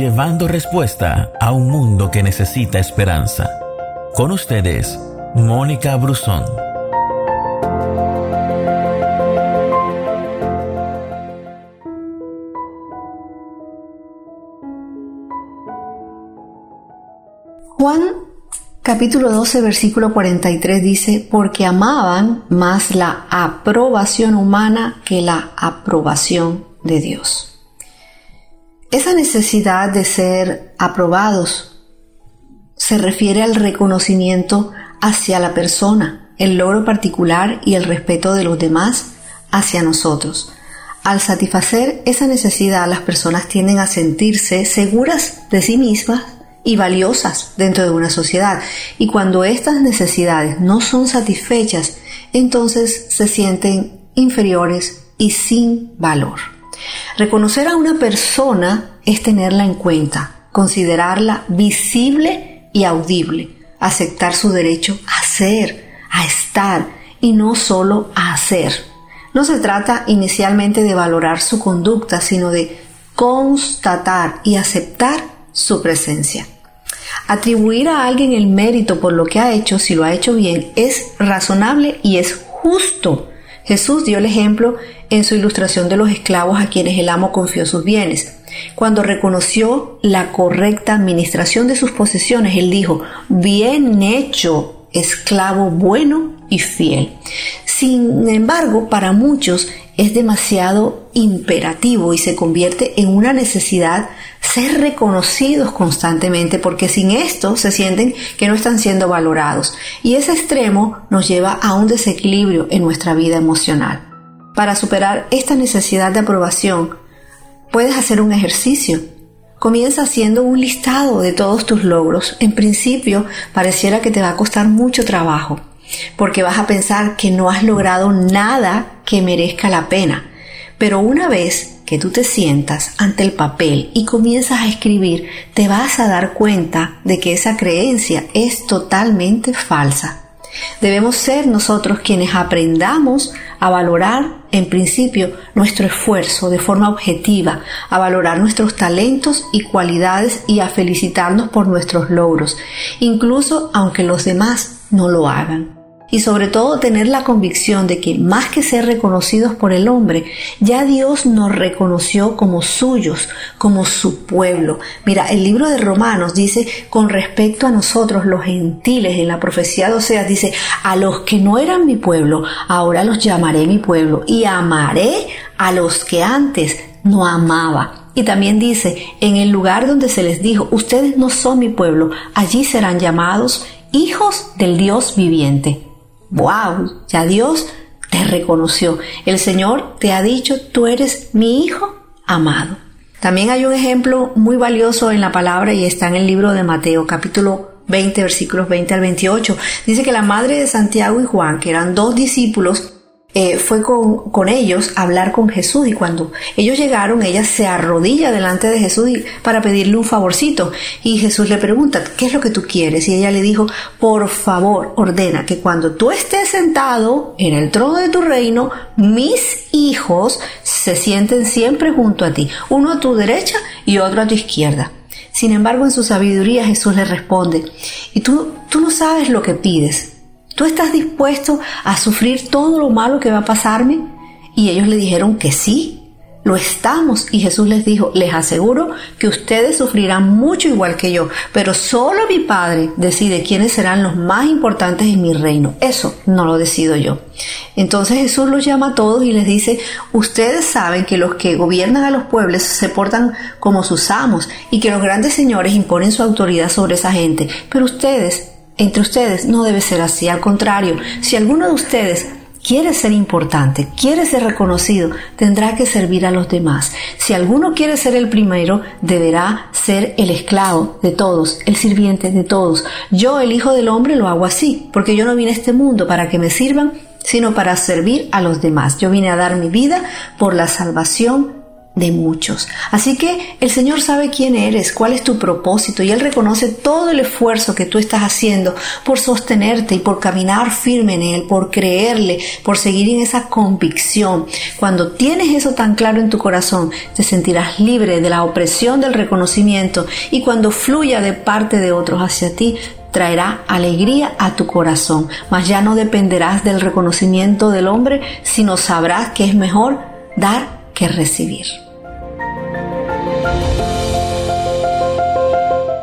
llevando respuesta a un mundo que necesita esperanza. Con ustedes, Mónica Brusón. Juan capítulo 12 versículo 43 dice, porque amaban más la aprobación humana que la aprobación de Dios. Esa necesidad de ser aprobados se refiere al reconocimiento hacia la persona, el logro particular y el respeto de los demás hacia nosotros. Al satisfacer esa necesidad, las personas tienden a sentirse seguras de sí mismas y valiosas dentro de una sociedad. Y cuando estas necesidades no son satisfechas, entonces se sienten inferiores y sin valor. Reconocer a una persona es tenerla en cuenta, considerarla visible y audible, aceptar su derecho a ser, a estar y no solo a hacer. No se trata inicialmente de valorar su conducta, sino de constatar y aceptar su presencia. Atribuir a alguien el mérito por lo que ha hecho, si lo ha hecho bien, es razonable y es justo. Jesús dio el ejemplo en su ilustración de los esclavos a quienes el amo confió sus bienes. Cuando reconoció la correcta administración de sus posesiones, él dijo, bien hecho, esclavo bueno y fiel. Sin embargo, para muchos es demasiado imperativo y se convierte en una necesidad ser reconocidos constantemente porque sin esto se sienten que no están siendo valorados y ese extremo nos lleva a un desequilibrio en nuestra vida emocional. Para superar esta necesidad de aprobación, puedes hacer un ejercicio. Comienza haciendo un listado de todos tus logros. En principio, pareciera que te va a costar mucho trabajo, porque vas a pensar que no has logrado nada que merezca la pena. Pero una vez que tú te sientas ante el papel y comienzas a escribir, te vas a dar cuenta de que esa creencia es totalmente falsa. Debemos ser nosotros quienes aprendamos a valorar en principio nuestro esfuerzo de forma objetiva, a valorar nuestros talentos y cualidades y a felicitarnos por nuestros logros, incluso aunque los demás no lo hagan y sobre todo tener la convicción de que más que ser reconocidos por el hombre, ya Dios nos reconoció como suyos, como su pueblo. Mira, el libro de Romanos dice con respecto a nosotros los gentiles en la profecía de Oseas dice, a los que no eran mi pueblo, ahora los llamaré mi pueblo y amaré a los que antes no amaba. Y también dice, en el lugar donde se les dijo, ustedes no son mi pueblo, allí serán llamados hijos del Dios viviente wow, ya Dios te reconoció. El Señor te ha dicho, tú eres mi hijo amado. También hay un ejemplo muy valioso en la palabra y está en el libro de Mateo capítulo 20 versículos 20 al 28. Dice que la madre de Santiago y Juan, que eran dos discípulos, eh, fue con, con, ellos a hablar con Jesús y cuando ellos llegaron, ella se arrodilla delante de Jesús para pedirle un favorcito y Jesús le pregunta, ¿qué es lo que tú quieres? Y ella le dijo, por favor, ordena que cuando tú estés sentado en el trono de tu reino, mis hijos se sienten siempre junto a ti, uno a tu derecha y otro a tu izquierda. Sin embargo, en su sabiduría Jesús le responde, y tú, tú no sabes lo que pides ¿Tú estás dispuesto a sufrir todo lo malo que va a pasarme? Y ellos le dijeron que sí, lo estamos. Y Jesús les dijo, les aseguro que ustedes sufrirán mucho igual que yo, pero solo mi Padre decide quiénes serán los más importantes en mi reino. Eso no lo decido yo. Entonces Jesús los llama a todos y les dice, ustedes saben que los que gobiernan a los pueblos se portan como sus amos y que los grandes señores imponen su autoridad sobre esa gente, pero ustedes entre ustedes no debe ser así. Al contrario, si alguno de ustedes quiere ser importante, quiere ser reconocido, tendrá que servir a los demás. Si alguno quiere ser el primero, deberá ser el esclavo de todos, el sirviente de todos. Yo, el Hijo del Hombre, lo hago así, porque yo no vine a este mundo para que me sirvan, sino para servir a los demás. Yo vine a dar mi vida por la salvación de muchos. Así que el Señor sabe quién eres, cuál es tu propósito y Él reconoce todo el esfuerzo que tú estás haciendo por sostenerte y por caminar firme en Él, por creerle, por seguir en esa convicción. Cuando tienes eso tan claro en tu corazón, te sentirás libre de la opresión del reconocimiento y cuando fluya de parte de otros hacia ti, traerá alegría a tu corazón, mas ya no dependerás del reconocimiento del hombre, sino sabrás que es mejor dar que recibir.